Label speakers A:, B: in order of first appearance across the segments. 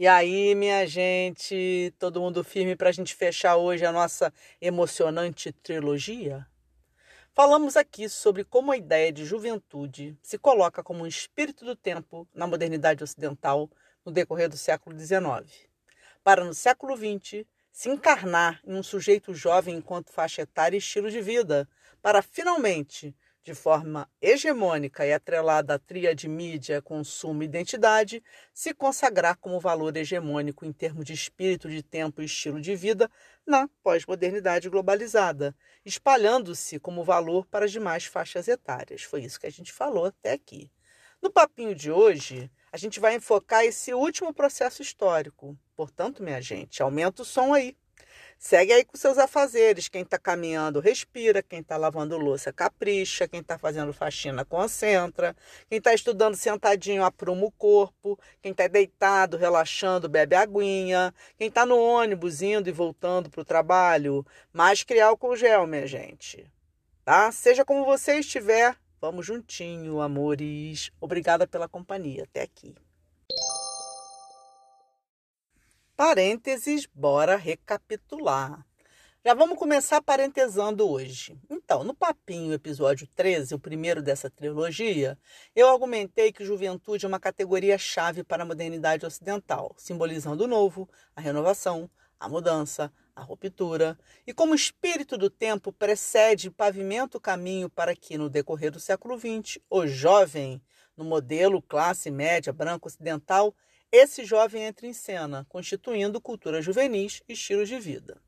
A: E aí, minha gente, todo mundo firme para a gente fechar hoje a nossa emocionante trilogia? Falamos aqui sobre como a ideia de juventude se coloca como um espírito do tempo na modernidade ocidental no decorrer do século XIX, para no século XX se encarnar em um sujeito jovem enquanto faixa etária e estilo de vida, para finalmente de forma hegemônica e atrelada à tríade mídia, consumo e identidade, se consagrar como valor hegemônico em termos de espírito de tempo e estilo de vida na pós-modernidade globalizada, espalhando-se como valor para as demais faixas etárias. Foi isso que a gente falou até aqui. No papinho de hoje, a gente vai enfocar esse último processo histórico. Portanto, minha gente, aumenta o som aí. Segue aí com seus afazeres. Quem está caminhando, respira. Quem está lavando louça, capricha. Quem está fazendo faxina, concentra. Quem está estudando sentadinho, apruma o corpo. Quem está deitado, relaxando, bebe aguinha. Quem está no ônibus, indo e voltando para o trabalho, mais criar álcool gel, minha gente. Tá? Seja como você estiver, vamos juntinho, amores. Obrigada pela companhia. Até aqui. Parênteses, bora recapitular. Já vamos começar parentesando hoje. Então, no Papinho, episódio 13, o primeiro dessa trilogia, eu argumentei que juventude é uma categoria-chave para a modernidade ocidental, simbolizando o novo, a renovação, a mudança, a ruptura, e como o espírito do tempo precede e pavimenta o caminho para que, no decorrer do século XX, o jovem, no modelo classe média branco ocidental, esse jovem entra em cena, constituindo cultura juvenis e estilos de vida.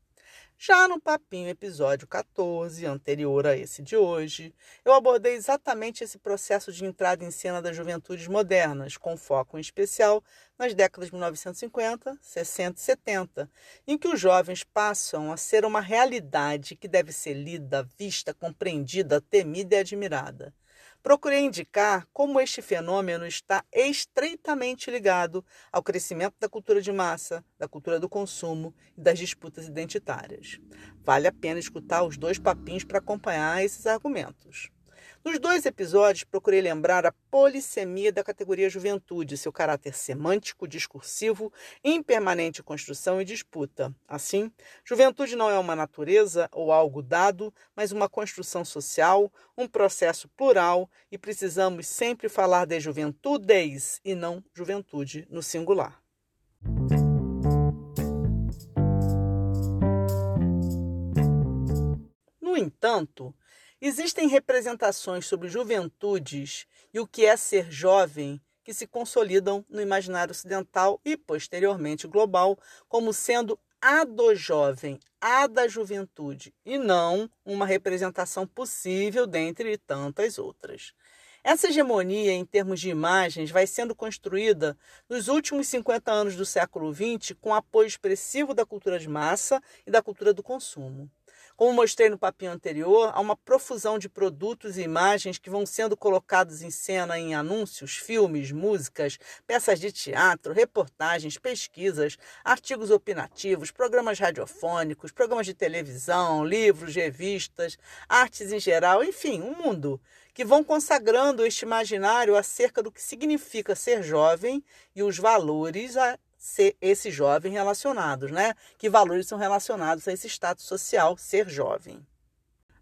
A: Já no Papinho, episódio 14, anterior a esse de hoje, eu abordei exatamente esse processo de entrada em cena das juventudes modernas, com foco em especial nas décadas de 1950, 60 e 70, em que os jovens passam a ser uma realidade que deve ser lida, vista, compreendida, temida e admirada procurei indicar como este fenômeno está estreitamente ligado ao crescimento da cultura de massa, da cultura do consumo e das disputas identitárias. Vale a pena escutar os dois papinhos para acompanhar esses argumentos. Nos dois episódios, procurei lembrar a polissemia da categoria juventude, seu caráter semântico, discursivo, em permanente construção e disputa. Assim, juventude não é uma natureza ou algo dado, mas uma construção social, um processo plural, e precisamos sempre falar de juventudes e não juventude no singular. No entanto, Existem representações sobre juventudes e o que é ser jovem que se consolidam no imaginário ocidental e posteriormente global como sendo a do jovem, a da juventude, e não uma representação possível dentre tantas outras. Essa hegemonia em termos de imagens vai sendo construída nos últimos 50 anos do século XX com apoio expressivo da cultura de massa e da cultura do consumo. Como mostrei no papinho anterior, há uma profusão de produtos e imagens que vão sendo colocados em cena em anúncios, filmes, músicas, peças de teatro, reportagens, pesquisas, artigos opinativos, programas radiofônicos, programas de televisão, livros, revistas, artes em geral, enfim, um mundo que vão consagrando este imaginário acerca do que significa ser jovem e os valores a ser esse jovem relacionados, né? Que valores são relacionados a esse status social, ser jovem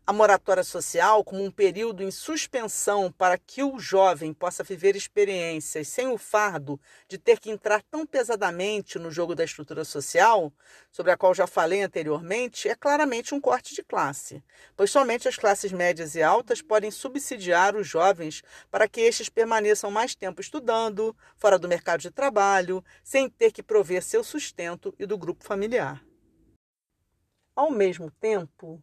A: a moratória social como um período em suspensão para que o jovem possa viver experiências sem o fardo de ter que entrar tão pesadamente no jogo da estrutura social, sobre a qual já falei anteriormente, é claramente um corte de classe, pois somente as classes médias e altas podem subsidiar os jovens para que estes permaneçam mais tempo estudando, fora do mercado de trabalho, sem ter que prover seu sustento e do grupo familiar. Ao mesmo tempo,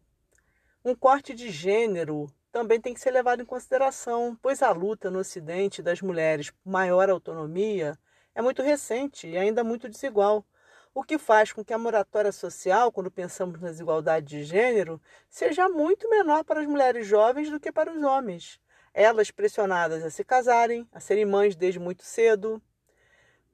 A: um corte de gênero também tem que ser levado em consideração, pois a luta no Ocidente das mulheres por maior autonomia é muito recente e ainda muito desigual, o que faz com que a moratória social, quando pensamos na desigualdade de gênero, seja muito menor para as mulheres jovens do que para os homens. Elas pressionadas a se casarem, a serem mães desde muito cedo.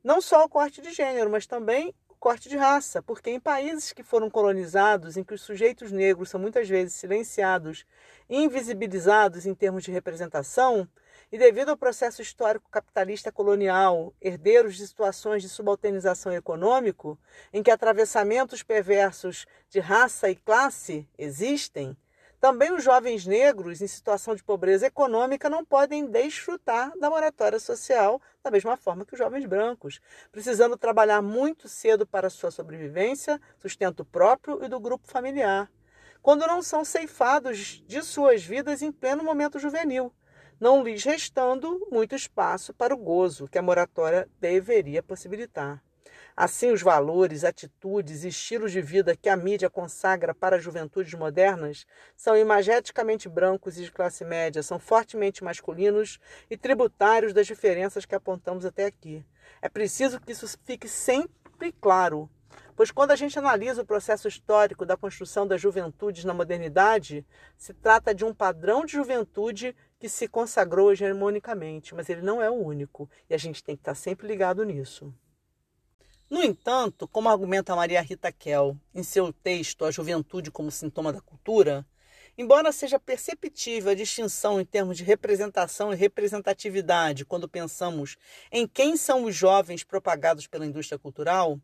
A: Não só o corte de gênero, mas também corte de raça, porque em países que foram colonizados, em que os sujeitos negros são muitas vezes silenciados invisibilizados em termos de representação, e devido ao processo histórico capitalista colonial, herdeiros de situações de subalternização econômico, em que atravessamentos perversos de raça e classe existem, também os jovens negros em situação de pobreza econômica não podem desfrutar da moratória social da mesma forma que os jovens brancos, precisando trabalhar muito cedo para sua sobrevivência, sustento próprio e do grupo familiar, quando não são ceifados de suas vidas em pleno momento juvenil não lhes restando muito espaço para o gozo que a moratória deveria possibilitar. Assim, os valores, atitudes e estilos de vida que a mídia consagra para as juventudes modernas são imageticamente brancos e de classe média, são fortemente masculinos e tributários das diferenças que apontamos até aqui. É preciso que isso fique sempre claro Pois quando a gente analisa o processo histórico da construção das juventudes na modernidade, se trata de um padrão de juventude que se consagrou hegemonicamente, mas ele não é o único, e a gente tem que estar sempre ligado nisso. No entanto, como argumenta Maria Rita Kell em seu texto A Juventude como Sintoma da Cultura, embora seja perceptível a distinção em termos de representação e representatividade quando pensamos em quem são os jovens propagados pela indústria cultural,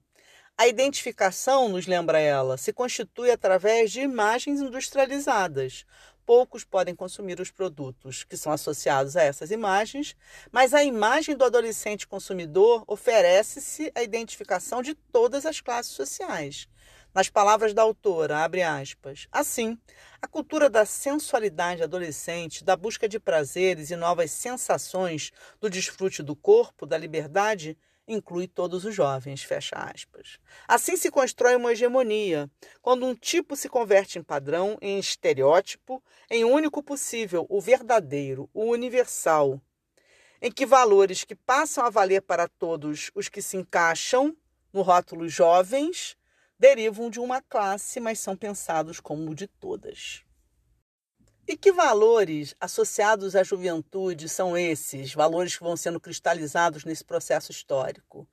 A: a identificação, nos lembra ela, se constitui através de imagens industrializadas. Poucos podem consumir os produtos que são associados a essas imagens, mas a imagem do adolescente consumidor oferece-se a identificação de todas as classes sociais. Nas palavras da autora, abre aspas, assim, a cultura da sensualidade adolescente, da busca de prazeres e novas sensações, do desfrute do corpo, da liberdade, inclui todos os jovens, fecha aspas. Assim se constrói uma hegemonia, quando um tipo se converte em padrão, em estereótipo, em único possível, o verdadeiro, o universal, em que valores que passam a valer para todos os que se encaixam no rótulo jovens derivam de uma classe, mas são pensados como de todas. E que valores associados à juventude são esses, valores que vão sendo cristalizados nesse processo histórico?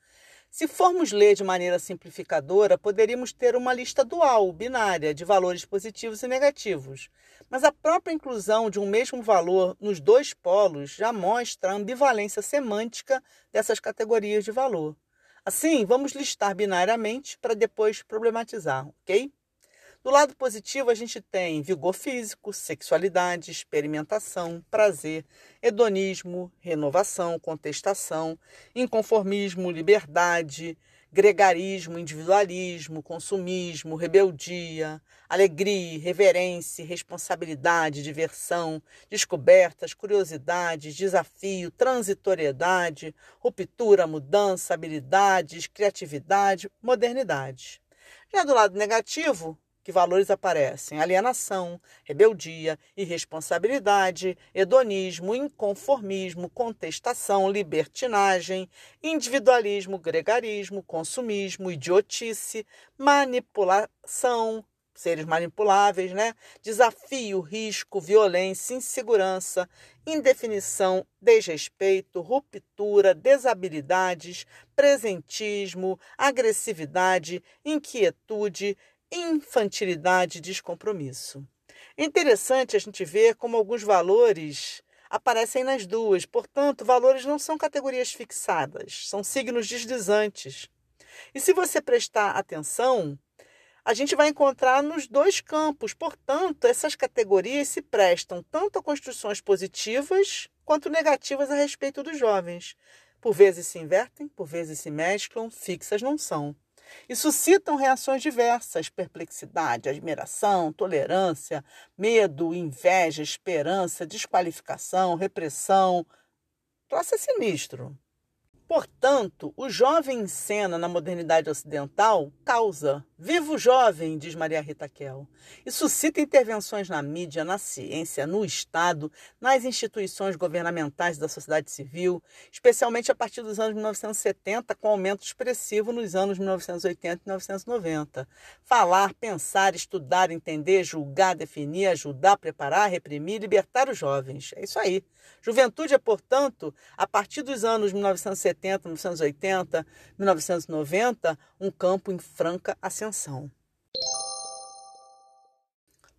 A: Se formos ler de maneira simplificadora, poderíamos ter uma lista dual, binária, de valores positivos e negativos. Mas a própria inclusão de um mesmo valor nos dois polos já mostra a ambivalência semântica dessas categorias de valor. Assim, vamos listar binariamente para depois problematizar, ok? Do lado positivo, a gente tem vigor físico, sexualidade, experimentação, prazer, hedonismo, renovação, contestação, inconformismo, liberdade, gregarismo, individualismo, consumismo, rebeldia, alegria, reverência, responsabilidade, diversão, descobertas, curiosidades, desafio, transitoriedade, ruptura, mudança, habilidades, criatividade, modernidade. Já do lado negativo, que valores aparecem: alienação, rebeldia, irresponsabilidade, hedonismo, inconformismo, contestação, libertinagem, individualismo, gregarismo, consumismo, idiotice, manipulação, seres manipuláveis, né? Desafio, risco, violência, insegurança, indefinição, desrespeito, ruptura, desabilidades, presentismo, agressividade, inquietude, infantilidade e descompromisso. É interessante a gente ver como alguns valores aparecem nas duas, portanto, valores não são categorias fixadas, são signos deslizantes. E se você prestar atenção, a gente vai encontrar nos dois campos, portanto, essas categorias se prestam tanto a construções positivas quanto negativas a respeito dos jovens. Por vezes se invertem, por vezes se mesclam, fixas não são e suscitam reações diversas: perplexidade, admiração, tolerância, medo, inveja, esperança, desqualificação, repressão. Troço é sinistro. Portanto, o jovem em cena na modernidade ocidental causa. Viva o jovem, diz Maria Rita Kell. E suscita intervenções na mídia, na ciência, no Estado, nas instituições governamentais da sociedade civil, especialmente a partir dos anos 1970, com aumento expressivo nos anos 1980 e 1990. Falar, pensar, estudar, entender, julgar, definir, ajudar, preparar, reprimir, libertar os jovens. É isso aí. Juventude é, portanto, a partir dos anos 1970, 1980, 1990, um campo em franca ascensão.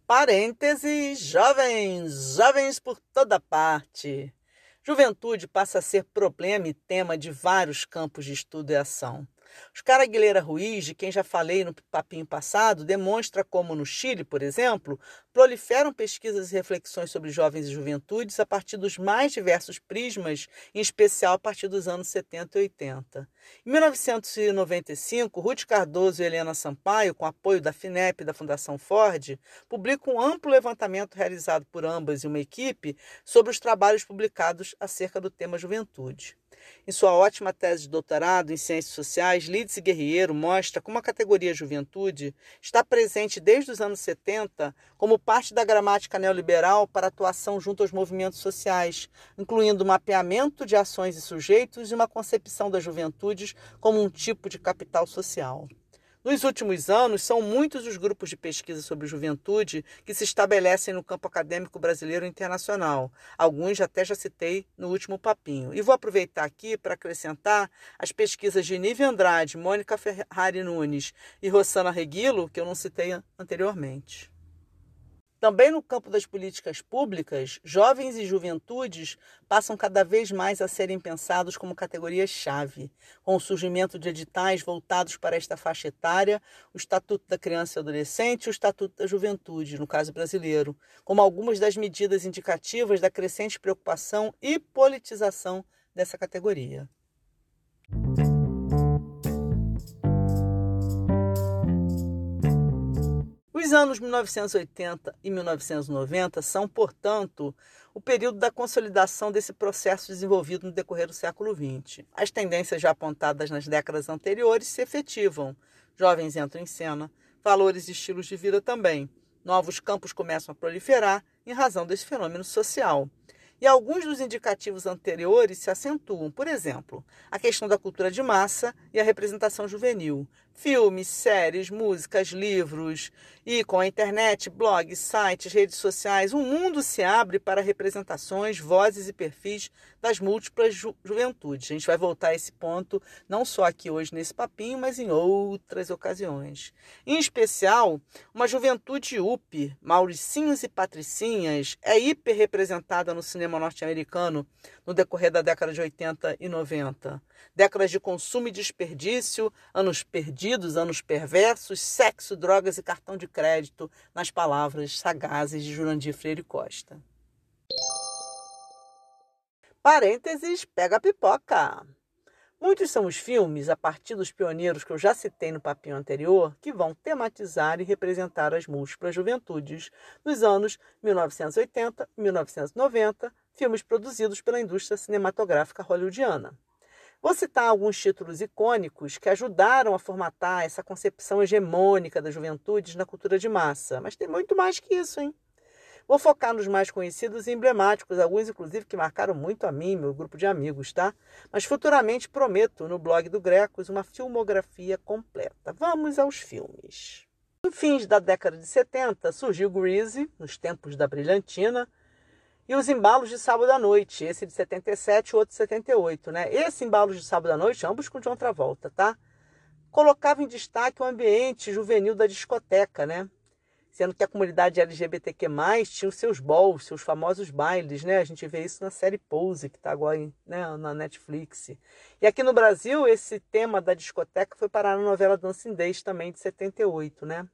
A: Parênteses, jovens, jovens por toda parte. Juventude passa a ser problema e tema de vários campos de estudo e ação. Oscar Aguilera Ruiz, de quem já falei no papinho passado, demonstra como no Chile, por exemplo, proliferam pesquisas e reflexões sobre jovens e juventudes a partir dos mais diversos prismas, em especial a partir dos anos 70 e 80. Em 1995, Ruth Cardoso e Helena Sampaio, com apoio da FINEP e da Fundação Ford, publicam um amplo levantamento realizado por ambas e uma equipe sobre os trabalhos publicados acerca do tema juventude. Em sua ótima tese de doutorado em Ciências Sociais, Lídice Guerreiro mostra como a categoria juventude está presente desde os anos 70 como parte da gramática neoliberal para atuação junto aos movimentos sociais, incluindo o mapeamento de ações e sujeitos e uma concepção das juventudes como um tipo de capital social. Nos últimos anos, são muitos os grupos de pesquisa sobre juventude que se estabelecem no campo acadêmico brasileiro e internacional. Alguns até já citei no último papinho. E vou aproveitar aqui para acrescentar as pesquisas de Nive Andrade, Mônica Ferrari Nunes e Rossana Reguilo, que eu não citei anteriormente. Também no campo das políticas públicas, jovens e juventudes passam cada vez mais a serem pensados como categorias-chave, com o surgimento de editais voltados para esta faixa etária, o Estatuto da Criança e Adolescente e o Estatuto da Juventude, no caso brasileiro, como algumas das medidas indicativas da crescente preocupação e politização dessa categoria. Os anos 1980 e 1990 são, portanto, o período da consolidação desse processo desenvolvido no decorrer do século XX. As tendências já apontadas nas décadas anteriores se efetivam. Jovens entram em cena, valores e estilos de vida também. Novos campos começam a proliferar em razão desse fenômeno social. E alguns dos indicativos anteriores se acentuam, por exemplo, a questão da cultura de massa e a representação juvenil, filmes, séries, músicas, livros e com a internet, blogs, sites, redes sociais, o mundo se abre para representações, vozes e perfis das múltiplas ju juventudes. A gente vai voltar a esse ponto não só aqui hoje nesse papinho, mas em outras ocasiões. Em especial, uma juventude UP, Mauricinhos e Patricinhas, é hiper representada no cinema norte-americano no decorrer da década de 80 e 90. Décadas de consumo e desperdício, anos perdidos, anos perversos, sexo, drogas e cartão de crédito, nas palavras sagazes de Jurandir Freire Costa. Parênteses, pega a pipoca. Muitos são os filmes, a partir dos pioneiros que eu já citei no papinho anterior, que vão tematizar e representar as múltiplas juventudes nos anos 1980 e 1990, filmes produzidos pela indústria cinematográfica hollywoodiana. Vou citar alguns títulos icônicos que ajudaram a formatar essa concepção hegemônica das juventudes na cultura de massa, mas tem muito mais que isso, hein? Vou focar nos mais conhecidos e emblemáticos, alguns inclusive que marcaram muito a mim meu grupo de amigos, tá? Mas futuramente prometo no blog do Grecos uma filmografia completa. Vamos aos filmes. No fins da década de 70 surgiu Greasy, nos tempos da brilhantina, e os embalos de sábado à noite, esse de 77 e outro de 78, né? Esse embalos de sábado à noite, ambos com John Travolta, tá? Colocava em destaque o ambiente juvenil da discoteca, né? Sendo que a comunidade LGBTQ+, tinha os seus balls, seus famosos bailes, né? A gente vê isso na série Pose, que está agora né, na Netflix. E aqui no Brasil, esse tema da discoteca foi parar na novela Dancing Days, também de 78, né?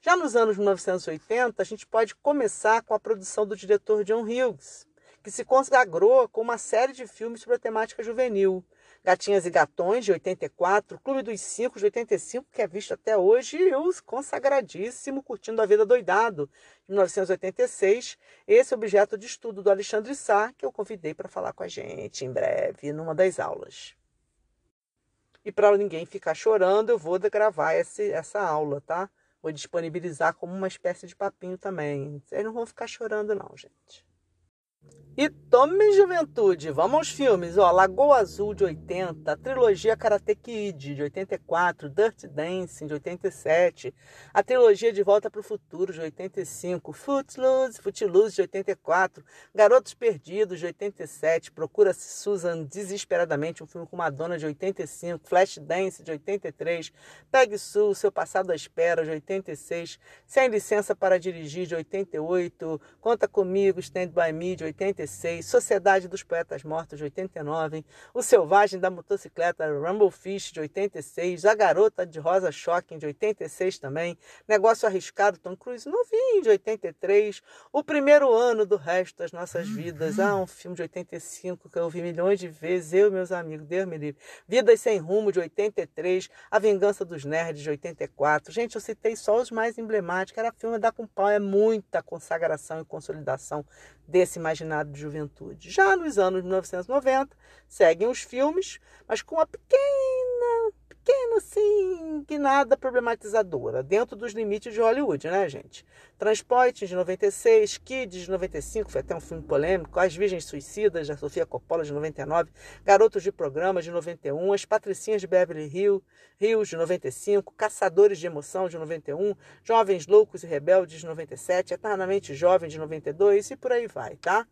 A: Já nos anos 1980, a gente pode começar com a produção do diretor John Hughes, que se consagrou com uma série de filmes sobre a temática juvenil. Gatinhas e Gatões, de 84, Clube dos Cinco, de 85, que é visto até hoje, e o consagradíssimo Curtindo a Vida Doidado, de 1986, esse objeto de estudo do Alexandre Sá, que eu convidei para falar com a gente em breve, numa das aulas. E para ninguém ficar chorando, eu vou gravar esse, essa aula, tá? Vou disponibilizar como uma espécie de papinho também. Vocês não vão ficar chorando, não, gente. E tome juventude, vamos aos filmes, ó, Lagoa Azul de 80, a trilogia Karate Kid de 84, Dirty Dancing de 87, a trilogia De Volta para o Futuro de 85, Footloose, Footloose de 84, Garotos Perdidos de 87, Procura-se Susan desesperadamente, um filme com Madonna de 85, Flash Dance de 83, Peg Sue, Seu Passado à Espera de 86, Sem Licença para Dirigir de 88, Conta Comigo, Stand By Me de 86, 86, Sociedade dos Poetas Mortos, de 89, O Selvagem da Motocicleta, Rumble Fish, de 86, A Garota de Rosa Shocking, de 86 também, Negócio Arriscado, Tom Cruise, novinho, de 83, O Primeiro Ano do Resto das Nossas Vidas, ah, um filme de 85 que eu vi milhões de vezes, eu meus amigos, Deus me livre, Vidas Sem Rumo, de 83, A Vingança dos Nerds, de 84, gente, eu citei só os mais emblemáticos, era filme da com pau, é muita consagração e consolidação desse imaginário de juventude. Já nos anos 1990, seguem os filmes, mas com uma pequena, pequena assim, que nada problematizadora, dentro dos limites de Hollywood, né, gente? Transporte de 96, Kids de 95, foi até um filme polêmico, As Virgens Suicidas, da Sofia Coppola, de 99, Garotos de Programa, de 91, As Patricinhas de Beverly Hills, Hills, de 95, Caçadores de Emoção, de 91, Jovens Loucos e Rebeldes, de 97, Eternamente Jovem, de 92 e por aí vai, tá?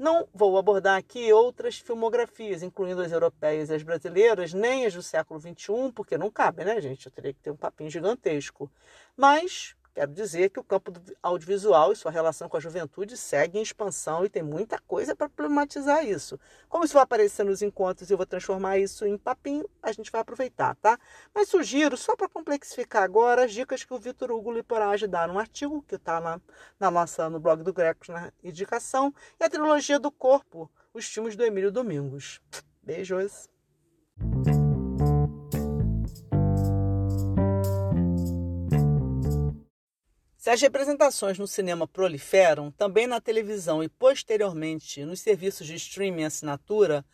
A: Não vou abordar aqui outras filmografias, incluindo as europeias e as brasileiras, nem as do século XXI, porque não cabe, né, gente? Eu teria que ter um papinho gigantesco. Mas Quero dizer que o campo audiovisual e sua relação com a juventude segue em expansão e tem muita coisa para problematizar isso. Como isso vai aparecer nos encontros e eu vou transformar isso em papinho, a gente vai aproveitar, tá? Mas sugiro, só para complexificar agora, as dicas que o Vitor Hugo Liporage dá num artigo que está na, na nossa, no blog do Grecos na indicação, e a trilogia do corpo, os filmes do Emílio Domingos. Beijos! As representações no cinema proliferam, também na televisão e posteriormente nos serviços de streaming assinatura,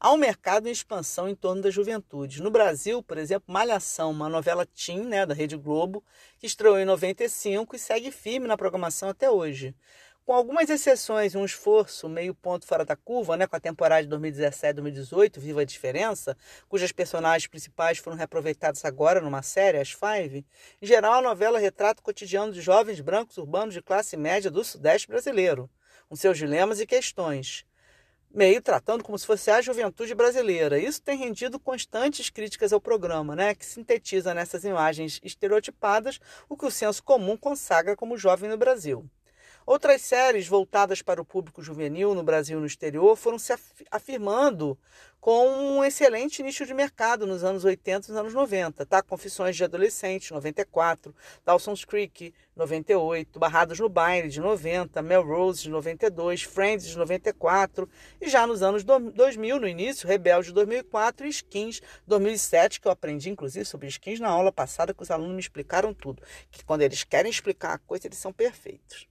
A: há um mercado em expansão em torno da juventude. No Brasil, por exemplo, Malhação, uma novela teen né, da Rede Globo, que estreou em 95 e segue firme na programação até hoje com algumas exceções e um esforço meio ponto fora da curva, né, com a temporada de 2017-2018, Viva a Diferença, cujas personagens principais foram reaproveitadas agora numa série, As Five, em geral a novela retrata o cotidiano de jovens brancos urbanos de classe média do Sudeste brasileiro, com seus dilemas e questões, meio tratando como se fosse a juventude brasileira. Isso tem rendido constantes críticas ao programa, né, que sintetiza nessas imagens estereotipadas o que o senso comum consagra como jovem no Brasil. Outras séries voltadas para o público juvenil no Brasil e no exterior foram se afirmando com um excelente nicho de mercado nos anos 80 e nos anos 90, tá? Confissões de Adolescente, 94, Dawson's Creek, 98, Barrados no Baile, de 90, Melrose, de 92, Friends, de 94, e já nos anos 2000, no início, Rebelde, de 2004 e Skins, 2007, que eu aprendi, inclusive, sobre skins na aula passada, que os alunos me explicaram tudo, que quando eles querem explicar a coisa, eles são perfeitos.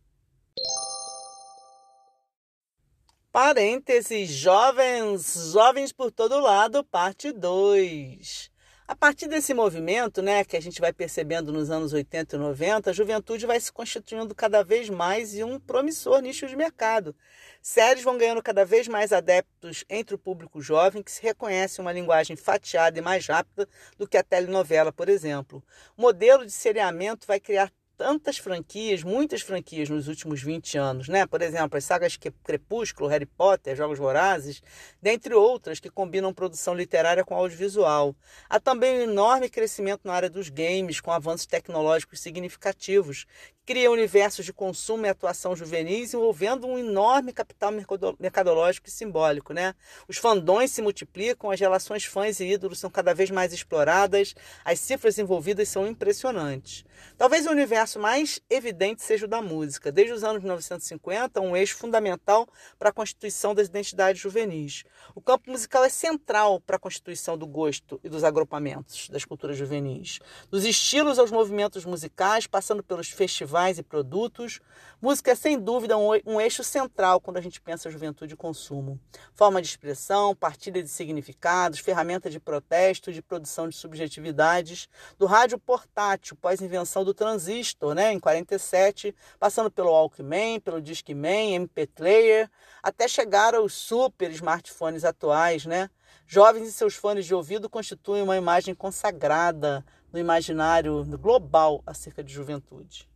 A: Parênteses, jovens, jovens por todo lado, parte 2. A partir desse movimento, né, que a gente vai percebendo nos anos 80 e 90, a juventude vai se constituindo cada vez mais em um promissor nicho de mercado. Séries vão ganhando cada vez mais adeptos entre o público jovem, que se reconhece uma linguagem fatiada e mais rápida do que a telenovela, por exemplo. O modelo de seriamento vai criar tantas franquias, muitas franquias nos últimos 20 anos, né? Por exemplo, as sagas Crepúsculo, Harry Potter, Jogos Vorazes, dentre outras que combinam produção literária com audiovisual. Há também um enorme crescimento na área dos games, com avanços tecnológicos significativos, cria universos de consumo e atuação juvenis envolvendo um enorme capital mercadológico e simbólico. Né? Os fandões se multiplicam, as relações fãs e ídolos são cada vez mais exploradas, as cifras envolvidas são impressionantes. Talvez o universo mais evidente seja o da música. Desde os anos 1950, um eixo fundamental para a constituição das identidades juvenis. O campo musical é central para a constituição do gosto e dos agrupamentos das culturas juvenis. Dos estilos aos movimentos musicais, passando pelos festivais e produtos. Música é sem dúvida um, eixo central quando a gente pensa juventude e consumo. Forma de expressão, partilha de significados, ferramenta de protesto, de produção de subjetividades. Do rádio portátil, pós-invenção do transistor, né, em 47, passando pelo Walkman, pelo Discman, MP Player, até chegar aos super smartphones atuais, né? Jovens e seus fones de ouvido constituem uma imagem consagrada no imaginário global acerca de juventude.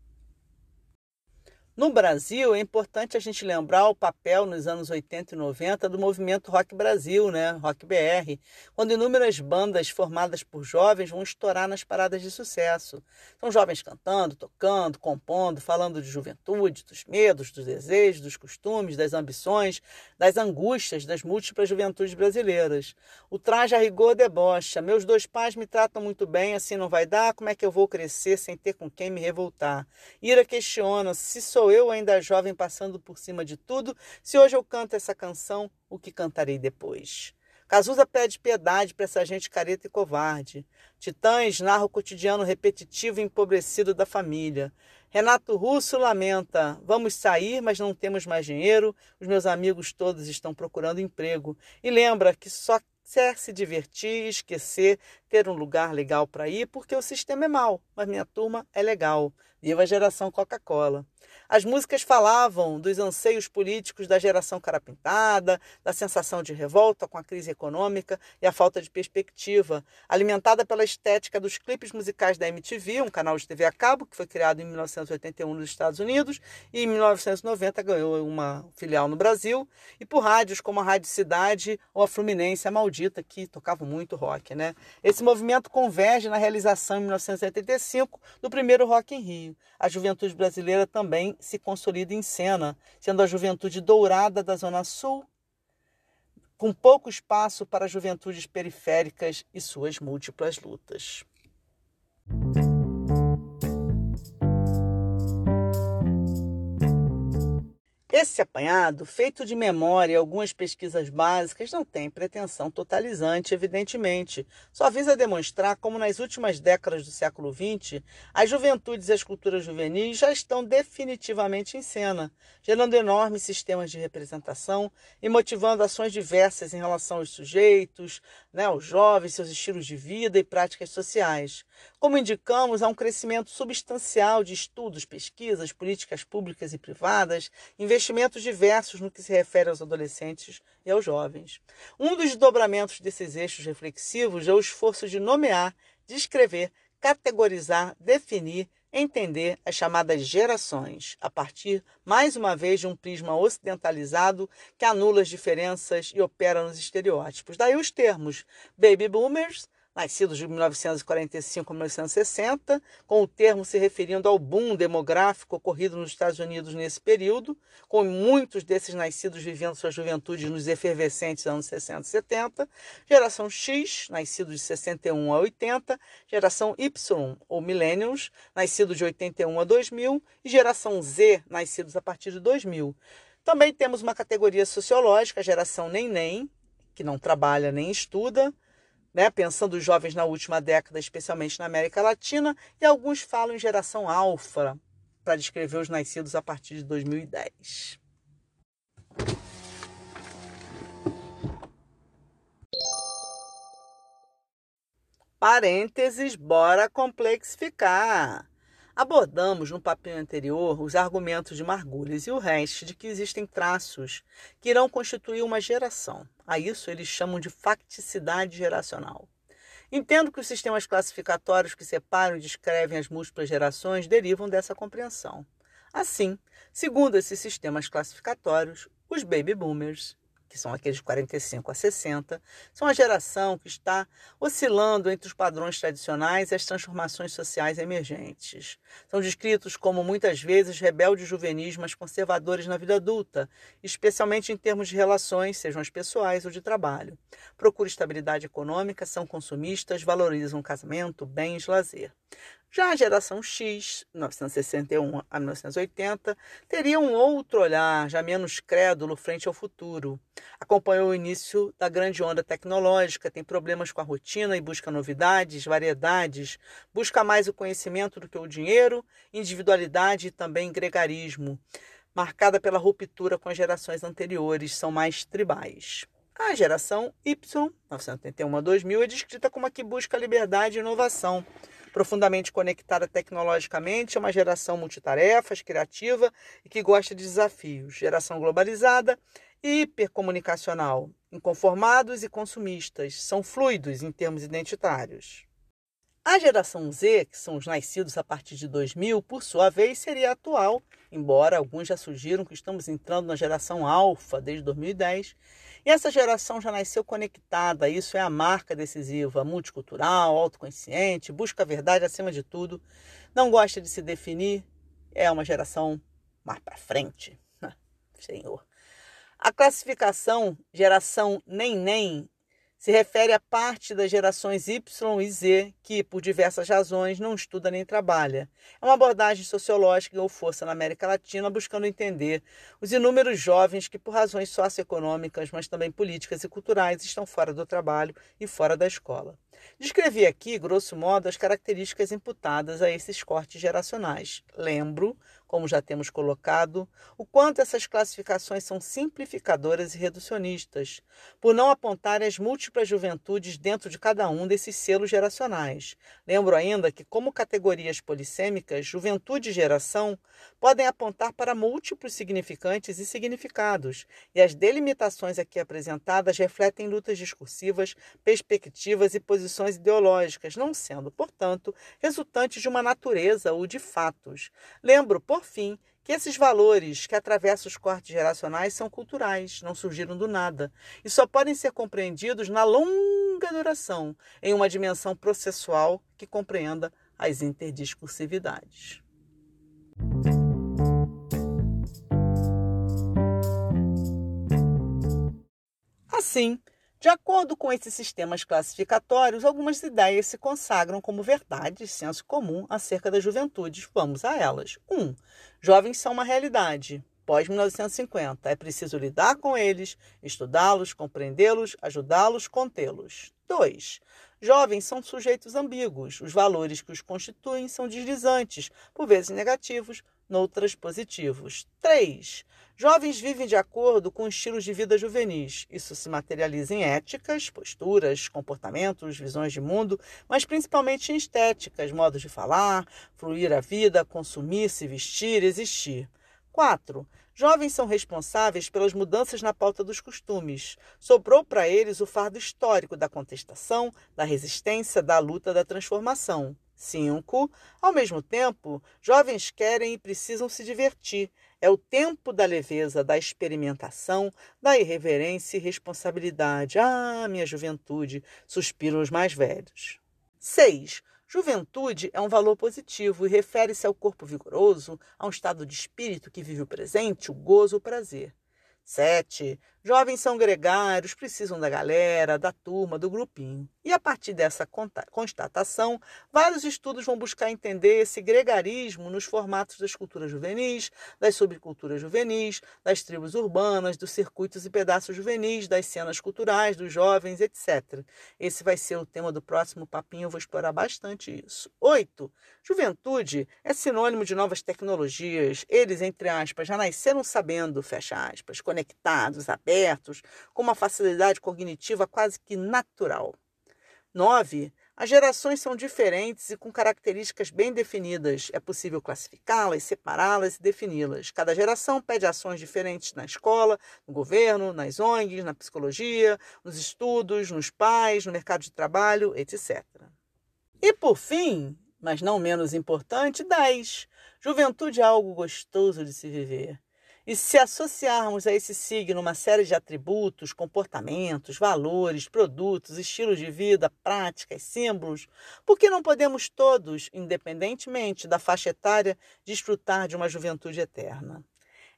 A: No Brasil, é importante a gente lembrar o papel nos anos 80 e 90 do movimento Rock Brasil, né? Rock BR, quando inúmeras bandas formadas por jovens vão estourar nas paradas de sucesso. São jovens cantando, tocando, compondo, falando de juventude, dos medos, dos desejos, dos costumes, das ambições, das angústias das múltiplas juventudes brasileiras. O traje a rigor debocha. Meus dois pais me tratam muito bem, assim não vai dar, como é que eu vou crescer sem ter com quem me revoltar? Ira questiona se sou eu, ainda jovem, passando por cima de tudo? Se hoje eu canto essa canção, o que cantarei depois? Cazuza pede piedade para essa gente careta e covarde. Titãs narra o cotidiano repetitivo e empobrecido da família. Renato Russo lamenta: Vamos sair, mas não temos mais dinheiro. Os meus amigos todos estão procurando emprego. E lembra que só quer se divertir, esquecer, ter um lugar legal para ir, porque o sistema é mau, mas minha turma é legal. Viva a geração Coca-Cola. As músicas falavam dos anseios políticos da geração cara pintada, da sensação de revolta com a crise econômica e a falta de perspectiva, alimentada pela estética dos clipes musicais da MTV, um canal de TV a cabo que foi criado em 1981 nos Estados Unidos e em 1990 ganhou uma filial no Brasil, e por rádios como a Rádio Cidade ou a Fluminense, a Maldita, que tocavam muito rock. Né? Esse movimento converge na realização em 1985 do primeiro Rock em Rio. A juventude brasileira também se consolida em cena, sendo a juventude dourada da Zona Sul, com pouco espaço para juventudes periféricas e suas múltiplas lutas. Esse apanhado, feito de memória e algumas pesquisas básicas, não tem pretensão totalizante, evidentemente. Só visa demonstrar como, nas últimas décadas do século XX, as juventudes e as culturas juvenis já estão definitivamente em cena, gerando enormes sistemas de representação e motivando ações diversas em relação aos sujeitos, né, aos jovens, seus estilos de vida e práticas sociais. Como indicamos, há um crescimento substancial de estudos, pesquisas, políticas públicas e privadas, investimentos diversos no que se refere aos adolescentes e aos jovens. Um dos desdobramentos desses eixos reflexivos é o esforço de nomear, descrever, categorizar, definir, entender as chamadas gerações, a partir, mais uma vez, de um prisma ocidentalizado que anula as diferenças e opera nos estereótipos. Daí os termos baby boomers, nascidos de 1945 a 1960, com o termo se referindo ao boom demográfico ocorrido nos Estados Unidos nesse período, com muitos desses nascidos vivendo sua juventude nos efervescentes anos 60 e 70, geração X, nascidos de 61 a 80, geração Y, ou millennials, nascidos de 81 a 2000, e geração Z, nascidos a partir de 2000. Também temos uma categoria sociológica, geração nem-nem, que não trabalha nem estuda, né, pensando os jovens na última década, especialmente na América Latina, e alguns falam em geração alfa, para descrever os nascidos a partir de 2010. Parênteses, bora complexificar. Abordamos no papel anterior os argumentos de Margulis e o resto de que existem traços que irão constituir uma geração. A isso eles chamam de facticidade geracional. Entendo que os sistemas classificatórios que separam e descrevem as múltiplas gerações derivam dessa compreensão. Assim, segundo esses sistemas classificatórios, os baby boomers que são aqueles de 45 a 60, são a geração que está oscilando entre os padrões tradicionais e as transformações sociais emergentes. São descritos como muitas vezes rebeldes juvenis, mas conservadores na vida adulta, especialmente em termos de relações, sejam as pessoais ou de trabalho. Procuram estabilidade econômica, são consumistas, valorizam casamento, bens, lazer. Já a geração X, 1961 a 1980, teria um outro olhar, já menos crédulo frente ao futuro. Acompanhou o início da grande onda tecnológica, tem problemas com a rotina e busca novidades, variedades, busca mais o conhecimento do que o dinheiro, individualidade e também gregarismo, marcada pela ruptura com as gerações anteriores, são mais tribais. A geração Y, 1981 a 2000, é descrita como a que busca liberdade e inovação profundamente conectada tecnologicamente, é uma geração multitarefas, criativa e que gosta de desafios. Geração globalizada hipercomunicacional, inconformados e consumistas, são fluidos em termos identitários. A geração Z, que são os nascidos a partir de 2000, por sua vez, seria atual, embora alguns já surgiram que estamos entrando na geração alfa desde 2010 e essa geração já nasceu conectada, isso é a marca decisiva, multicultural, autoconsciente, busca a verdade acima de tudo, não gosta de se definir, é uma geração mais para frente. Senhor. A classificação geração nem nem se refere à parte das gerações Y e Z que, por diversas razões, não estuda nem trabalha. É uma abordagem sociológica ou força na América Latina buscando entender os inúmeros jovens que, por razões socioeconômicas, mas também políticas e culturais, estão fora do trabalho e fora da escola. Descrevi aqui, grosso modo, as características imputadas a esses cortes geracionais. Lembro como já temos colocado, o quanto essas classificações são simplificadoras e reducionistas, por não apontarem as múltiplas juventudes dentro de cada um desses selos geracionais. Lembro ainda que, como categorias polissêmicas, juventude e geração podem apontar para múltiplos significantes e significados, e as delimitações aqui apresentadas refletem lutas discursivas, perspectivas e posições ideológicas, não sendo, portanto, resultantes de uma natureza ou de fatos. Lembro, por por fim, que esses valores que atravessam os cortes geracionais são culturais, não surgiram do nada, e só podem ser compreendidos na longa duração, em uma dimensão processual que compreenda as interdiscursividades. Assim, de acordo com esses sistemas classificatórios, algumas ideias se consagram como verdades, senso comum acerca das juventudes. Vamos a elas. 1. Um, jovens são uma realidade. Pós-1950, é preciso lidar com eles, estudá-los, compreendê-los, ajudá-los, contê-los. 2. Jovens são sujeitos ambíguos. Os valores que os constituem são deslizantes, por vezes negativos, noutras positivos. 3. Jovens vivem de acordo com estilos de vida juvenis. Isso se materializa em éticas, posturas, comportamentos, visões de mundo, mas principalmente em estéticas, modos de falar, fluir a vida, consumir, se vestir, existir. 4. Jovens são responsáveis pelas mudanças na pauta dos costumes. Sobrou para eles o fardo histórico da contestação, da resistência, da luta, da transformação. 5. Ao mesmo tempo, jovens querem e precisam se divertir. É o tempo da leveza, da experimentação, da irreverência e responsabilidade. Ah, minha juventude, suspiram os mais velhos. 6. Juventude é um valor positivo e refere-se ao corpo vigoroso, a um estado de espírito que vive o presente, o gozo, o prazer. 7. Jovens são gregários, precisam da galera, da turma, do grupinho. E a partir dessa constatação, vários estudos vão buscar entender esse gregarismo nos formatos das culturas juvenis, das subculturas juvenis, das tribos urbanas, dos circuitos e pedaços juvenis, das cenas culturais, dos jovens, etc. Esse vai ser o tema do próximo papinho, eu vou explorar bastante isso. 8. Juventude é sinônimo de novas tecnologias. Eles, entre aspas, já nasceram sabendo, fecha aspas, conectados, abertos, com uma facilidade cognitiva quase que natural. 9. As gerações são diferentes e com características bem definidas. É possível classificá-las, separá-las e defini-las. Cada geração pede ações diferentes na escola, no governo, nas ONGs, na psicologia, nos estudos, nos pais, no mercado de trabalho, etc. E por fim, mas não menos importante, 10. Juventude é algo gostoso de se viver. E se associarmos a esse signo uma série de atributos, comportamentos, valores, produtos, estilos de vida, práticas, símbolos, por que não podemos todos, independentemente da faixa etária, desfrutar de uma juventude eterna?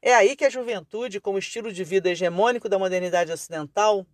A: É aí que a juventude, como estilo de vida hegemônico da modernidade ocidental,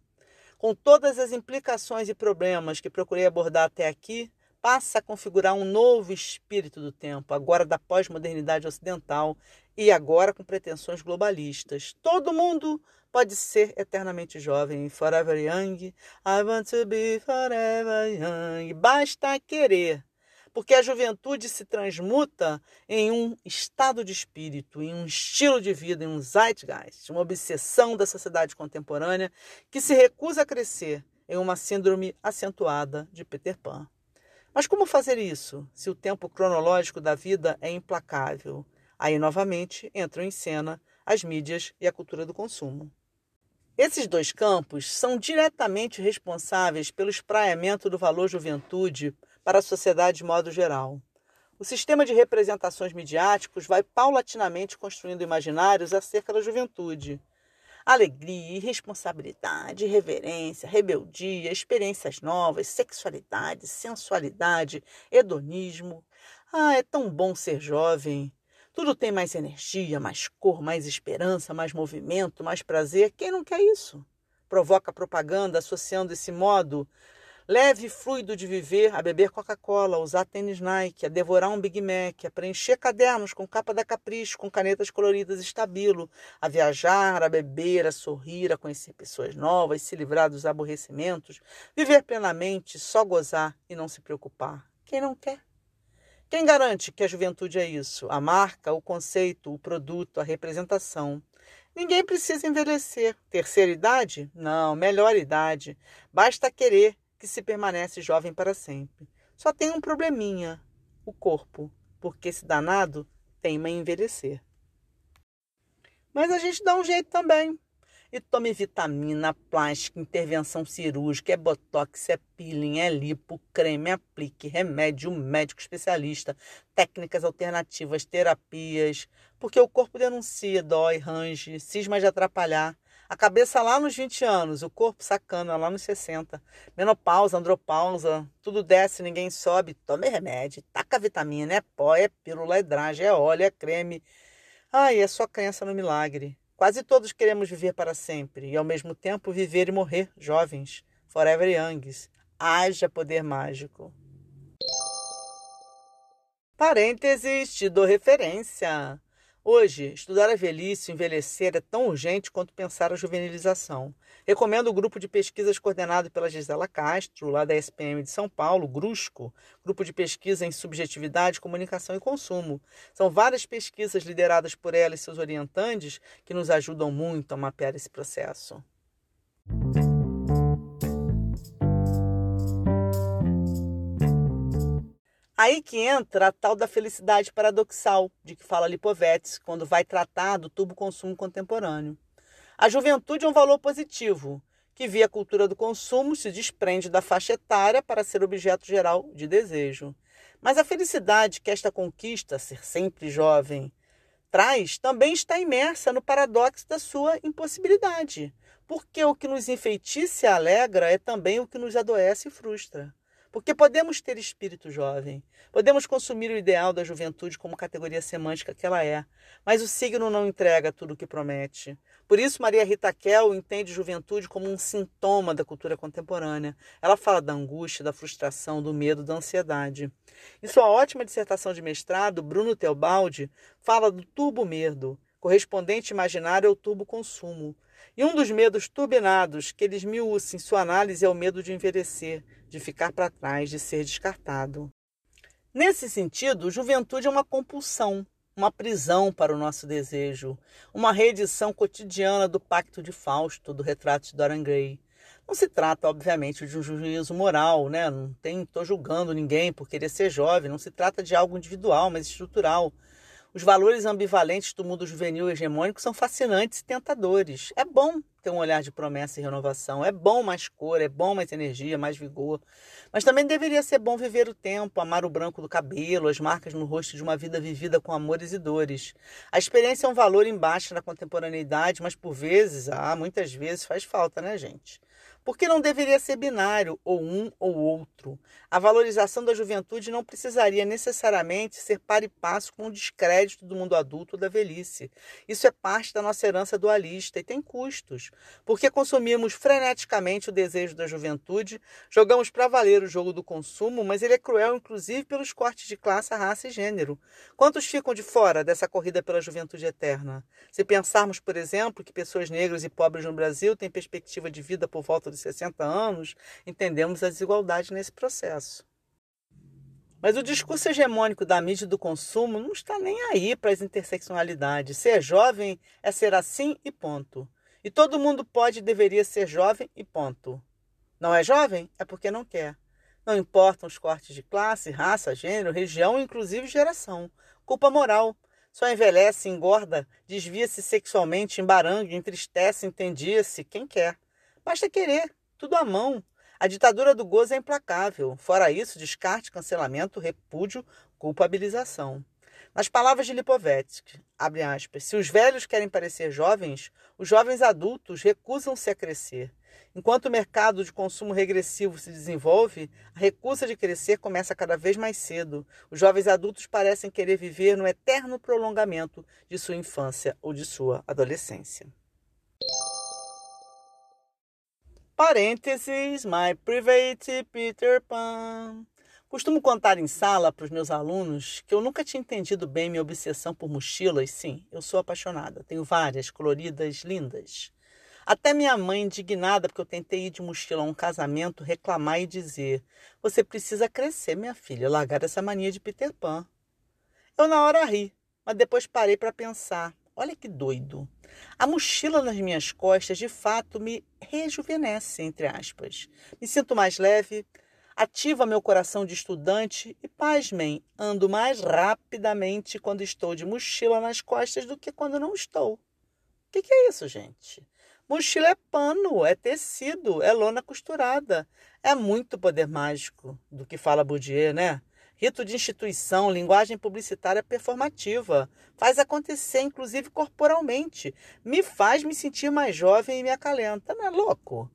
A: com todas as implicações e problemas que procurei abordar até aqui, passa a configurar um novo espírito do tempo, agora da pós-modernidade ocidental e agora com pretensões globalistas. Todo mundo pode ser eternamente jovem, forever young. I want to be forever young. Basta querer, porque a juventude se transmuta em um estado de espírito, em um estilo de vida, em um zeitgeist, uma obsessão da sociedade contemporânea que se recusa a crescer em uma síndrome acentuada de Peter Pan. Mas como fazer isso se o tempo cronológico da vida é implacável? Aí novamente entram em cena as mídias e a cultura do consumo. Esses dois campos são diretamente responsáveis pelo espraiamento do valor juventude para a sociedade de modo geral. O sistema de representações midiáticos vai paulatinamente construindo imaginários acerca da juventude. Alegria, irresponsabilidade, reverência, rebeldia, experiências novas, sexualidade, sensualidade, hedonismo. Ah, é tão bom ser jovem. Tudo tem mais energia, mais cor, mais esperança, mais movimento, mais prazer. Quem não quer isso? Provoca propaganda associando esse modo leve fluido de viver a beber Coca-Cola, a usar tênis Nike, a devorar um Big Mac, a preencher cadernos com capa da Capricho, com canetas coloridas estabilo, a viajar, a beber, a sorrir, a conhecer pessoas novas, se livrar dos aborrecimentos, viver plenamente, só gozar e não se preocupar. Quem não quer? Quem garante que a juventude é isso? A marca, o conceito, o produto, a representação. Ninguém precisa envelhecer. Terceira idade? Não, melhor idade. Basta querer que se permanece jovem para sempre. Só tem um probleminha: o corpo, porque esse danado teima em envelhecer. Mas a gente dá um jeito também. E tome vitamina, plástica, intervenção cirúrgica, é botox, é peeling, é lipo, creme, aplique, remédio, médico especialista, técnicas alternativas, terapias, porque o corpo denuncia, dói, range, cisma de atrapalhar. A cabeça lá nos 20 anos, o corpo sacana lá nos 60. Menopausa, andropausa, tudo desce, ninguém sobe. Tome remédio, taca vitamina, é pó, é pílula, é dragem, é óleo, é creme. Ai, é só crença no milagre. Quase todos queremos viver para sempre e, ao mesmo tempo, viver e morrer jovens, forever youngs. Haja poder mágico. Parênteses, te dou referência. Hoje, estudar a velhice e envelhecer é tão urgente quanto pensar a juvenilização. Recomendo o grupo de pesquisas coordenado pela Gisela Castro, lá da SPM de São Paulo, GRUSCO, Grupo de Pesquisa em Subjetividade, Comunicação e Consumo. São várias pesquisas lideradas por ela e seus orientantes que nos ajudam muito a mapear esse processo. Aí que entra a tal da felicidade paradoxal, de que fala Lipovetsky, quando vai tratar do tubo consumo contemporâneo. A juventude é um valor positivo, que via a cultura do consumo se desprende da faixa etária para ser objeto geral de desejo. Mas a felicidade que esta conquista, ser sempre jovem, traz, também está imersa no paradoxo da sua impossibilidade, porque o que nos enfeitiça e alegra é também o que nos adoece e frustra. Porque podemos ter espírito jovem, podemos consumir o ideal da juventude como categoria semântica que ela é, mas o signo não entrega tudo o que promete. Por isso, Maria Rita Kell entende juventude como um sintoma da cultura contemporânea. Ela fala da angústia, da frustração, do medo, da ansiedade. Em sua ótima dissertação de mestrado, Bruno Teobaldi fala do turbo-medo, correspondente imaginário ao turbo-consumo. E um dos medos turbinados que ele esmiuça em sua análise é o medo de envelhecer, de ficar para trás, de ser descartado. Nesse sentido, juventude é uma compulsão, uma prisão para o nosso desejo, uma reedição cotidiana do Pacto de Fausto, do retrato de Dorian Gray. Não se trata, obviamente, de um juízo moral, né? Não estou julgando ninguém por querer ser jovem, não se trata de algo individual, mas estrutural. Os valores ambivalentes do mundo juvenil hegemônico são fascinantes e tentadores. É bom ter um olhar de promessa e renovação. É bom mais cor, é bom mais energia, mais vigor. Mas também deveria ser bom viver o tempo, amar o branco do cabelo, as marcas no rosto de uma vida vivida com amores e dores. A experiência é um valor embaixo na contemporaneidade, mas por vezes, ah, muitas vezes faz falta, né, gente? Porque não deveria ser binário, ou um ou outro. A valorização da juventude não precisaria necessariamente ser par e passo com o descrédito do mundo adulto ou da velhice. Isso é parte da nossa herança dualista e tem custos. Porque consumimos freneticamente o desejo da juventude, jogamos para valer o jogo do consumo, mas ele é cruel inclusive pelos cortes de classe, raça e gênero. Quantos ficam de fora dessa corrida pela juventude eterna? Se pensarmos, por exemplo, que pessoas negras e pobres no Brasil têm perspectiva de vida por volta de 60 anos, entendemos a desigualdade nesse processo. Mas o discurso hegemônico da mídia do consumo não está nem aí para as interseccionalidades. Ser jovem é ser assim e ponto. E todo mundo pode e deveria ser jovem e ponto. Não é jovem? É porque não quer. Não importam os cortes de classe, raça, gênero, região, inclusive geração. Culpa moral. Só envelhece, engorda, desvia-se sexualmente, embarangue, entristece, entendia-se quem quer. Basta querer, tudo à mão. A ditadura do gozo é implacável. Fora isso, descarte, cancelamento, repúdio, culpabilização. Nas palavras de Lipovetsky, abre aspas, se os velhos querem parecer jovens, os jovens adultos recusam-se a crescer. Enquanto o mercado de consumo regressivo se desenvolve, a recusa de crescer começa cada vez mais cedo. Os jovens adultos parecem querer viver no eterno prolongamento de sua infância ou de sua adolescência. Parênteses, my private Peter Pan. Costumo contar em sala para os meus alunos que eu nunca tinha entendido bem minha obsessão por mochilas. Sim, eu sou apaixonada. Tenho várias, coloridas, lindas. Até minha mãe, indignada porque eu tentei ir de mochila a um casamento, reclamar e dizer: Você precisa crescer, minha filha, largar essa mania de Peter Pan. Eu na hora ri, mas depois parei para pensar. Olha que doido. A mochila nas minhas costas de fato me rejuvenesce, entre aspas. Me sinto mais leve, ativa meu coração de estudante e, pasmem, ando mais rapidamente quando estou de mochila nas costas do que quando não estou. O que, que é isso, gente? Mochila é pano, é tecido, é lona costurada. É muito poder mágico do que fala Bourdieu, né? Rito de instituição, linguagem publicitária performativa. Faz acontecer, inclusive corporalmente. Me faz me sentir mais jovem e me acalenta. Não é louco?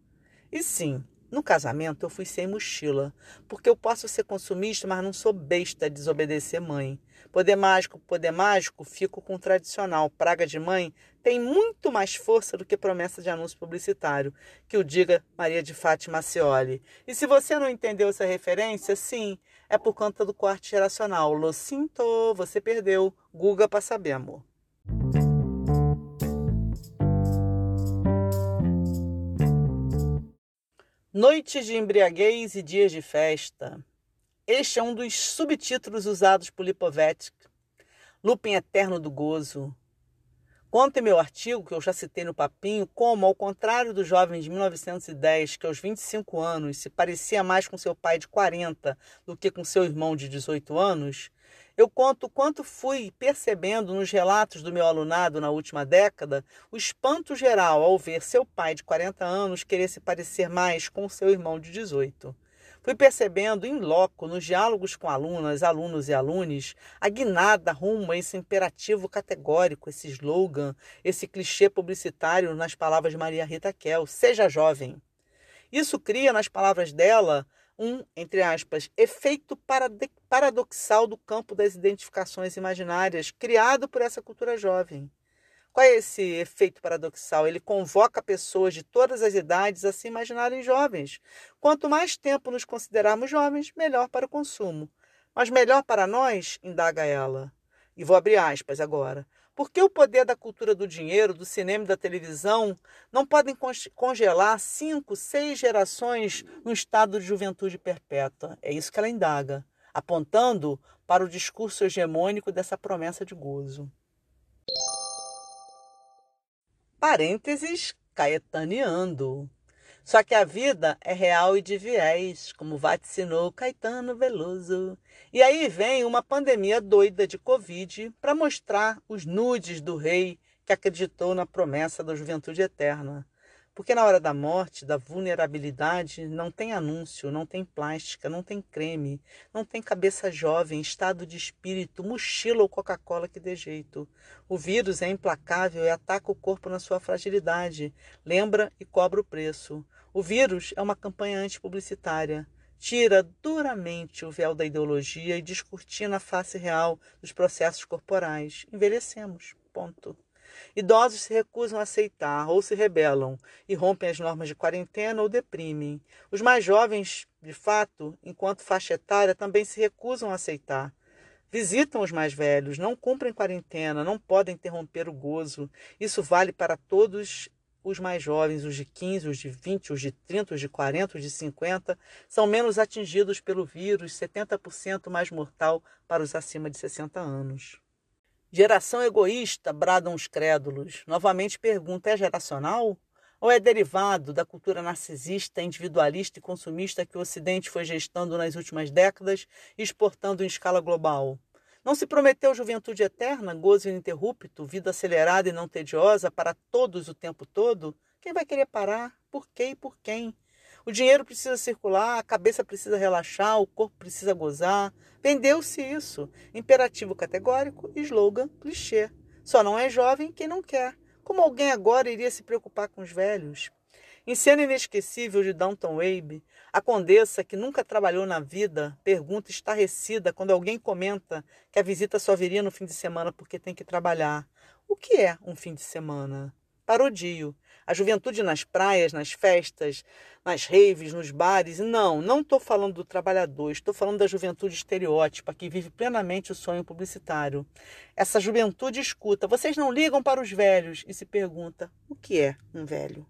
A: E sim, no casamento eu fui sem mochila, porque eu posso ser consumista, mas não sou besta de desobedecer mãe. Poder mágico, poder mágico, fico com o tradicional. Praga de mãe tem muito mais força do que promessa de anúncio publicitário, que o diga Maria de Fátima Cioli. E se você não entendeu essa referência, sim, é por conta do corte geracional. Lo sinto, você perdeu. Guga para saber, amor. Noites de embriaguez e dias de festa. Este é um dos subtítulos usados por Lipovetsky. Lupin eterno do gozo, Conta em meu artigo, que eu já citei no papinho, como, ao contrário do jovem de 1910, que aos 25 anos se parecia mais com seu pai de 40 do que com seu irmão de 18 anos, eu conto quanto fui percebendo nos relatos do meu alunado na última década o espanto geral ao ver seu pai de 40 anos querer se parecer mais com seu irmão de 18. Fui percebendo em loco, nos diálogos com alunas, alunos e alunos, a guinada rumo a esse imperativo categórico, esse slogan, esse clichê publicitário nas palavras de Maria Rita Kell, seja jovem. Isso cria nas palavras dela um, entre aspas, efeito paradoxal do campo das identificações imaginárias criado por essa cultura jovem. Qual é esse efeito paradoxal? Ele convoca pessoas de todas as idades a se imaginarem jovens. Quanto mais tempo nos considerarmos jovens, melhor para o consumo. Mas melhor para nós, indaga ela. E vou abrir aspas agora. Por que o poder da cultura do dinheiro, do cinema e da televisão não podem congelar cinco, seis gerações num estado de juventude perpétua? É isso que ela indaga, apontando para o discurso hegemônico dessa promessa de gozo parênteses, caetaneando. Só que a vida é real e de viés, como vaticinou Caetano Veloso. E aí vem uma pandemia doida de Covid para mostrar os nudes do rei que acreditou na promessa da juventude eterna. Porque na hora da morte, da vulnerabilidade, não tem anúncio, não tem plástica, não tem creme, não tem cabeça jovem, estado de espírito, mochila ou Coca-Cola que dê jeito. O vírus é implacável e ataca o corpo na sua fragilidade, lembra e cobra o preço. O vírus é uma campanha antipublicitária. Tira duramente o véu da ideologia e descortina a face real dos processos corporais. Envelhecemos. Ponto. Idosos se recusam a aceitar ou se rebelam e rompem as normas de quarentena ou deprimem. Os mais jovens, de fato, enquanto faixa etária, também se recusam a aceitar. Visitam os mais velhos, não cumprem quarentena, não podem interromper o gozo. Isso vale para todos os mais jovens, os de 15, os de 20, os de 30, os de 40, os de 50, são menos atingidos pelo vírus, 70% mais mortal para os acima de 60 anos. Geração egoísta, bradam os crédulos. Novamente pergunta: é geracional? Ou é derivado da cultura narcisista, individualista e consumista que o Ocidente foi gestando nas últimas décadas e exportando em escala global? Não se prometeu juventude eterna, gozo ininterrupto, vida acelerada e não tediosa para todos o tempo todo? Quem vai querer parar? Por quê e por quem? O dinheiro precisa circular, a cabeça precisa relaxar, o corpo precisa gozar. Vendeu-se isso. Imperativo categórico, slogan, clichê. Só não é jovem quem não quer. Como alguém agora iria se preocupar com os velhos? Em cena inesquecível de Downton Abbey, a condessa, que nunca trabalhou na vida, pergunta estarrecida quando alguém comenta que a visita só viria no fim de semana porque tem que trabalhar. O que é um fim de semana? Parodio. A juventude nas praias, nas festas, nas raves, nos bares. Não, não estou falando do trabalhador, estou falando da juventude estereótipa que vive plenamente o sonho publicitário. Essa juventude escuta, vocês não ligam para os velhos e se pergunta: o que é um velho?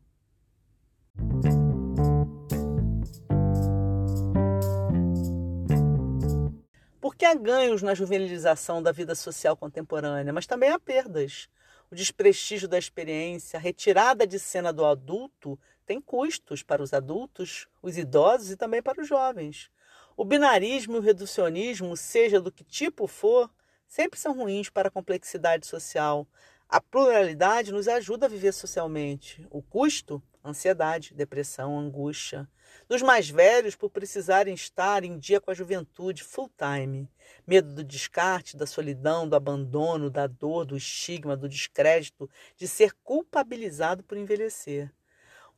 A: Porque há ganhos na juvenilização da vida social contemporânea, mas também há perdas o desprestígio da experiência, a retirada de cena do adulto tem custos para os adultos, os idosos e também para os jovens. O binarismo e o reducionismo, seja do que tipo for, sempre são ruins para a complexidade social. A pluralidade nos ajuda a viver socialmente. O custo? Ansiedade, depressão, angústia dos mais velhos por precisarem estar em dia com a juventude full time. Medo do descarte, da solidão, do abandono, da dor, do estigma, do descrédito, de ser culpabilizado por envelhecer.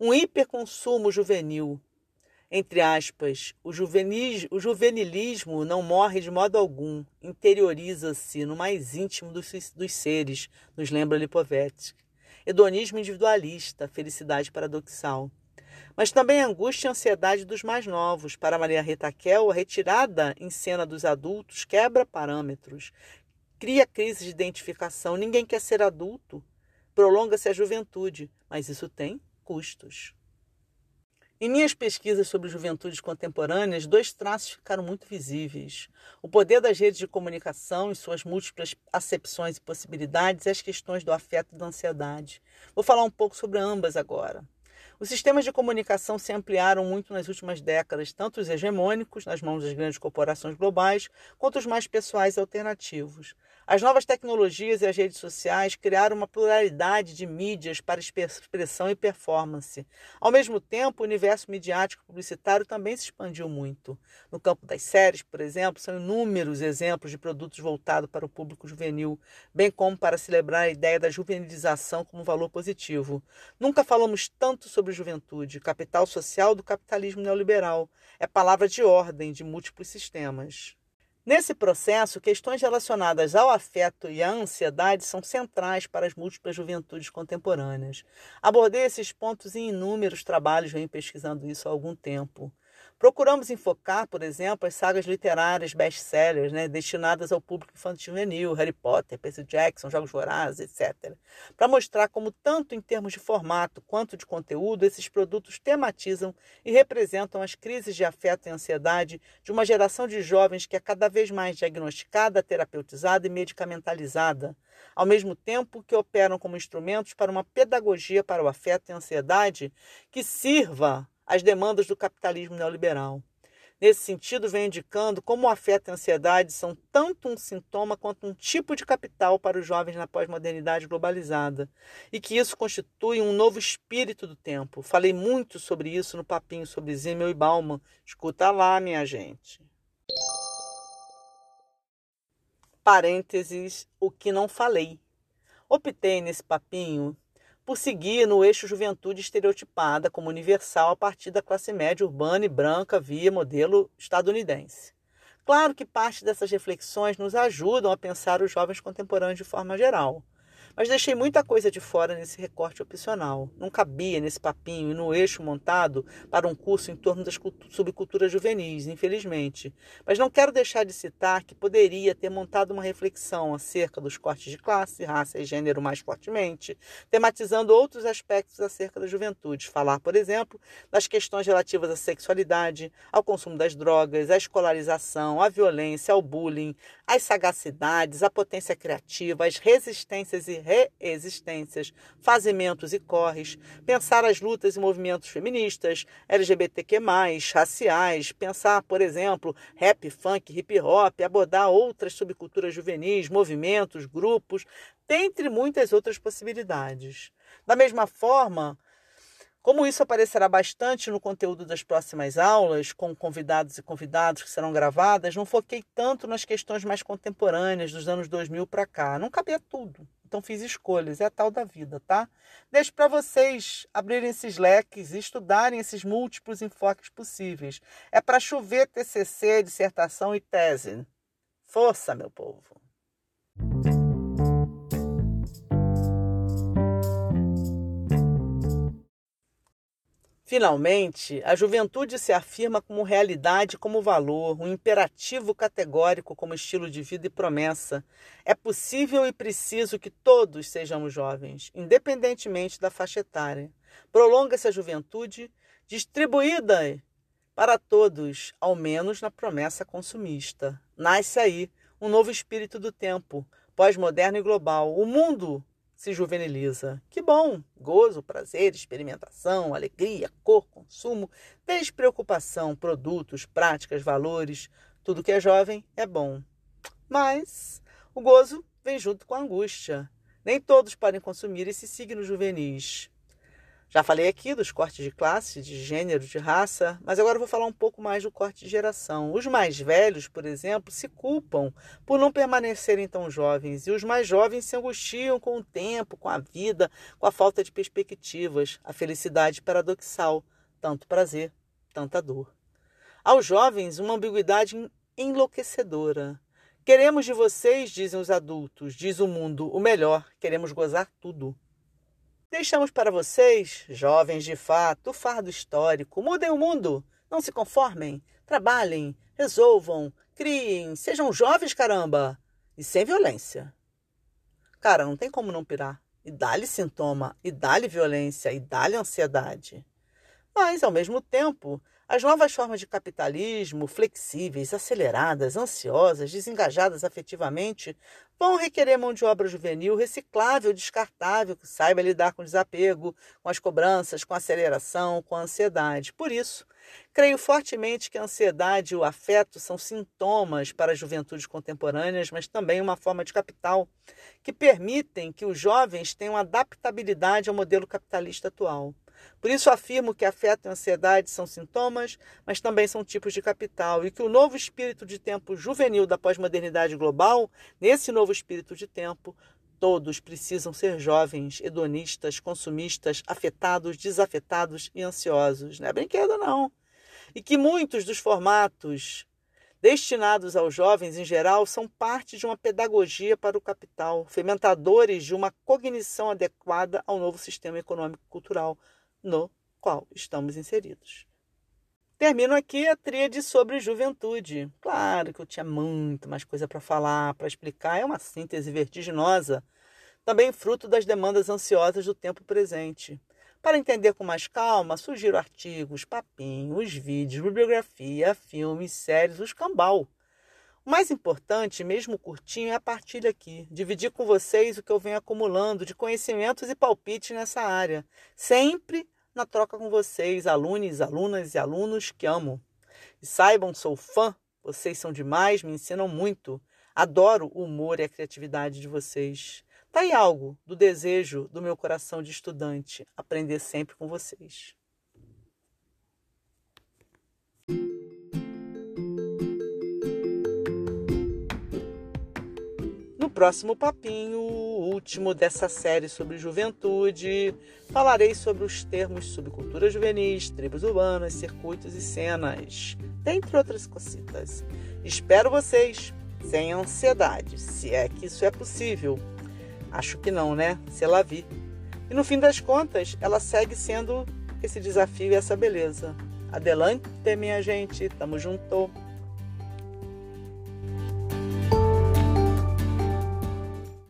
A: Um hiperconsumo juvenil. Entre aspas, o, o juvenilismo não morre de modo algum, interioriza-se no mais íntimo dos, dos seres, nos lembra Lipovetsky. Hedonismo individualista, felicidade paradoxal mas também a angústia e a ansiedade dos mais novos. Para Maria Rita Kel, a retirada em cena dos adultos quebra parâmetros, cria crise de identificação. Ninguém quer ser adulto, prolonga-se a juventude, mas isso tem custos. Em minhas pesquisas sobre juventudes contemporâneas, dois traços ficaram muito visíveis: o poder das redes de comunicação e suas múltiplas acepções e possibilidades, e as questões do afeto e da ansiedade. Vou falar um pouco sobre ambas agora. Os sistemas de comunicação se ampliaram muito nas últimas décadas, tanto os hegemônicos, nas mãos das grandes corporações globais, quanto os mais pessoais e alternativos. As novas tecnologias e as redes sociais criaram uma pluralidade de mídias para expressão e performance. Ao mesmo tempo, o universo midiático publicitário também se expandiu muito. No campo das séries, por exemplo, são inúmeros exemplos de produtos voltados para o público juvenil, bem como para celebrar a ideia da juvenilização como valor positivo. Nunca falamos tanto sobre juventude, capital social do capitalismo neoliberal. É palavra de ordem de múltiplos sistemas. Nesse processo, questões relacionadas ao afeto e à ansiedade são centrais para as múltiplas juventudes contemporâneas. Abordei esses pontos em inúmeros trabalhos, venho pesquisando isso há algum tempo. Procuramos enfocar, por exemplo, as sagas literárias best-sellers, né, destinadas ao público infantil juvenil, Harry Potter, Percy Jackson, Jogos Vorazes, etc., para mostrar como, tanto em termos de formato quanto de conteúdo, esses produtos tematizam e representam as crises de afeto e ansiedade de uma geração de jovens que é cada vez mais diagnosticada, terapeutizada e medicamentalizada, ao mesmo tempo que operam como instrumentos para uma pedagogia para o afeto e ansiedade que sirva as demandas do capitalismo neoliberal. Nesse sentido, vem indicando como o afeto e a ansiedade são tanto um sintoma quanto um tipo de capital para os jovens na pós-modernidade globalizada, e que isso constitui um novo espírito do tempo. Falei muito sobre isso no papinho sobre Zimmel e Bauman. Escuta lá, minha gente. Parênteses, o que não falei. Optei nesse papinho por seguir no eixo juventude estereotipada como universal a partir da classe média urbana e branca via modelo estadunidense. Claro que parte dessas reflexões nos ajudam a pensar os jovens contemporâneos de forma geral. Mas deixei muita coisa de fora nesse recorte opcional. Não cabia nesse papinho e no eixo montado para um curso em torno das subculturas juvenis, infelizmente. Mas não quero deixar de citar que poderia ter montado uma reflexão acerca dos cortes de classe, raça e gênero mais fortemente, tematizando outros aspectos acerca da juventude. Falar, por exemplo, das questões relativas à sexualidade, ao consumo das drogas, à escolarização, à violência, ao bullying, às sagacidades, à potência criativa, às resistências e reexistências, fazimentos e corres, pensar as lutas e movimentos feministas, LGBTQ+, raciais, pensar, por exemplo, rap, funk, hip hop, abordar outras subculturas juvenis, movimentos, grupos, dentre muitas outras possibilidades. Da mesma forma, como isso aparecerá bastante no conteúdo das próximas aulas, com convidados e convidados que serão gravadas, não foquei tanto nas questões mais contemporâneas dos anos 2000 para cá. Não cabia tudo. Então fiz escolhas, é a tal da vida, tá? Deixo para vocês abrirem esses leques e estudarem esses múltiplos enfoques possíveis. É para chover TCC, dissertação e tese. Força, meu povo! Finalmente, a juventude se afirma como realidade, como valor, um imperativo categórico como estilo de vida e promessa. É possível e preciso que todos sejamos jovens, independentemente da faixa etária. Prolonga-se a juventude, distribuída para todos, ao menos na promessa consumista. Nasce aí um novo espírito do tempo, pós-moderno e global. O mundo se juveniliza. Que bom! Gozo, prazer, experimentação, alegria, cor, consumo, despreocupação, produtos, práticas, valores. Tudo que é jovem é bom. Mas o gozo vem junto com a angústia. Nem todos podem consumir esse signo juvenis. Já falei aqui dos cortes de classe, de gênero, de raça, mas agora vou falar um pouco mais do corte de geração. Os mais velhos, por exemplo, se culpam por não permanecerem tão jovens, e os mais jovens se angustiam com o tempo, com a vida, com a falta de perspectivas, a felicidade paradoxal, tanto prazer, tanta dor. Aos jovens, uma ambiguidade enlouquecedora. Queremos de vocês, dizem os adultos, diz o mundo, o melhor, queremos gozar tudo. Deixamos para vocês, jovens de fato, o fardo histórico. Mudem o mundo, não se conformem, trabalhem, resolvam, criem, sejam jovens, caramba! E sem violência. Cara, não tem como não pirar. E dá-lhe sintoma, e dá-lhe violência, e dá-lhe ansiedade. Mas, ao mesmo tempo, as novas formas de capitalismo, flexíveis, aceleradas, ansiosas, desengajadas afetivamente, vão requerer mão de obra juvenil reciclável, descartável, que saiba lidar com desapego, com as cobranças, com a aceleração, com a ansiedade. Por isso, creio fortemente que a ansiedade e o afeto são sintomas para as juventudes contemporâneas, mas também uma forma de capital que permitem que os jovens tenham adaptabilidade ao modelo capitalista atual. Por isso afirmo que afeto e ansiedade são sintomas, mas também são tipos de capital, e que o novo espírito de tempo juvenil da pós-modernidade global, nesse novo espírito de tempo, todos precisam ser jovens, hedonistas, consumistas, afetados, desafetados e ansiosos. Não é brinquedo, não. E que muitos dos formatos destinados aos jovens em geral são parte de uma pedagogia para o capital, fermentadores de uma cognição adequada ao novo sistema econômico cultural no qual estamos inseridos. Termino aqui a tríade sobre juventude. Claro que eu tinha muito mais coisa para falar, para explicar, é uma síntese vertiginosa, também fruto das demandas ansiosas do tempo presente. Para entender com mais calma, sugiro artigos, papinhos, vídeos, bibliografia, filmes, séries, os cambal. O mais importante, mesmo curtinho, é a partilha aqui, dividir com vocês o que eu venho acumulando de conhecimentos e palpites nessa área, sempre na troca com vocês, alunos, alunas e alunos que amo. E saibam, sou fã, vocês são demais, me ensinam muito. Adoro o humor e a criatividade de vocês. Tá aí algo do desejo do meu coração de estudante, aprender sempre com vocês. Próximo papinho, último dessa série sobre juventude, falarei sobre os termos subcultura juvenis, tribos urbanas, circuitos e cenas, dentre outras cositas. Espero vocês! sem ansiedade, se é que isso é possível. Acho que não, né? Se ela vi. E no fim das contas, ela segue sendo esse desafio e essa beleza. Adelante, minha gente. Tamo junto.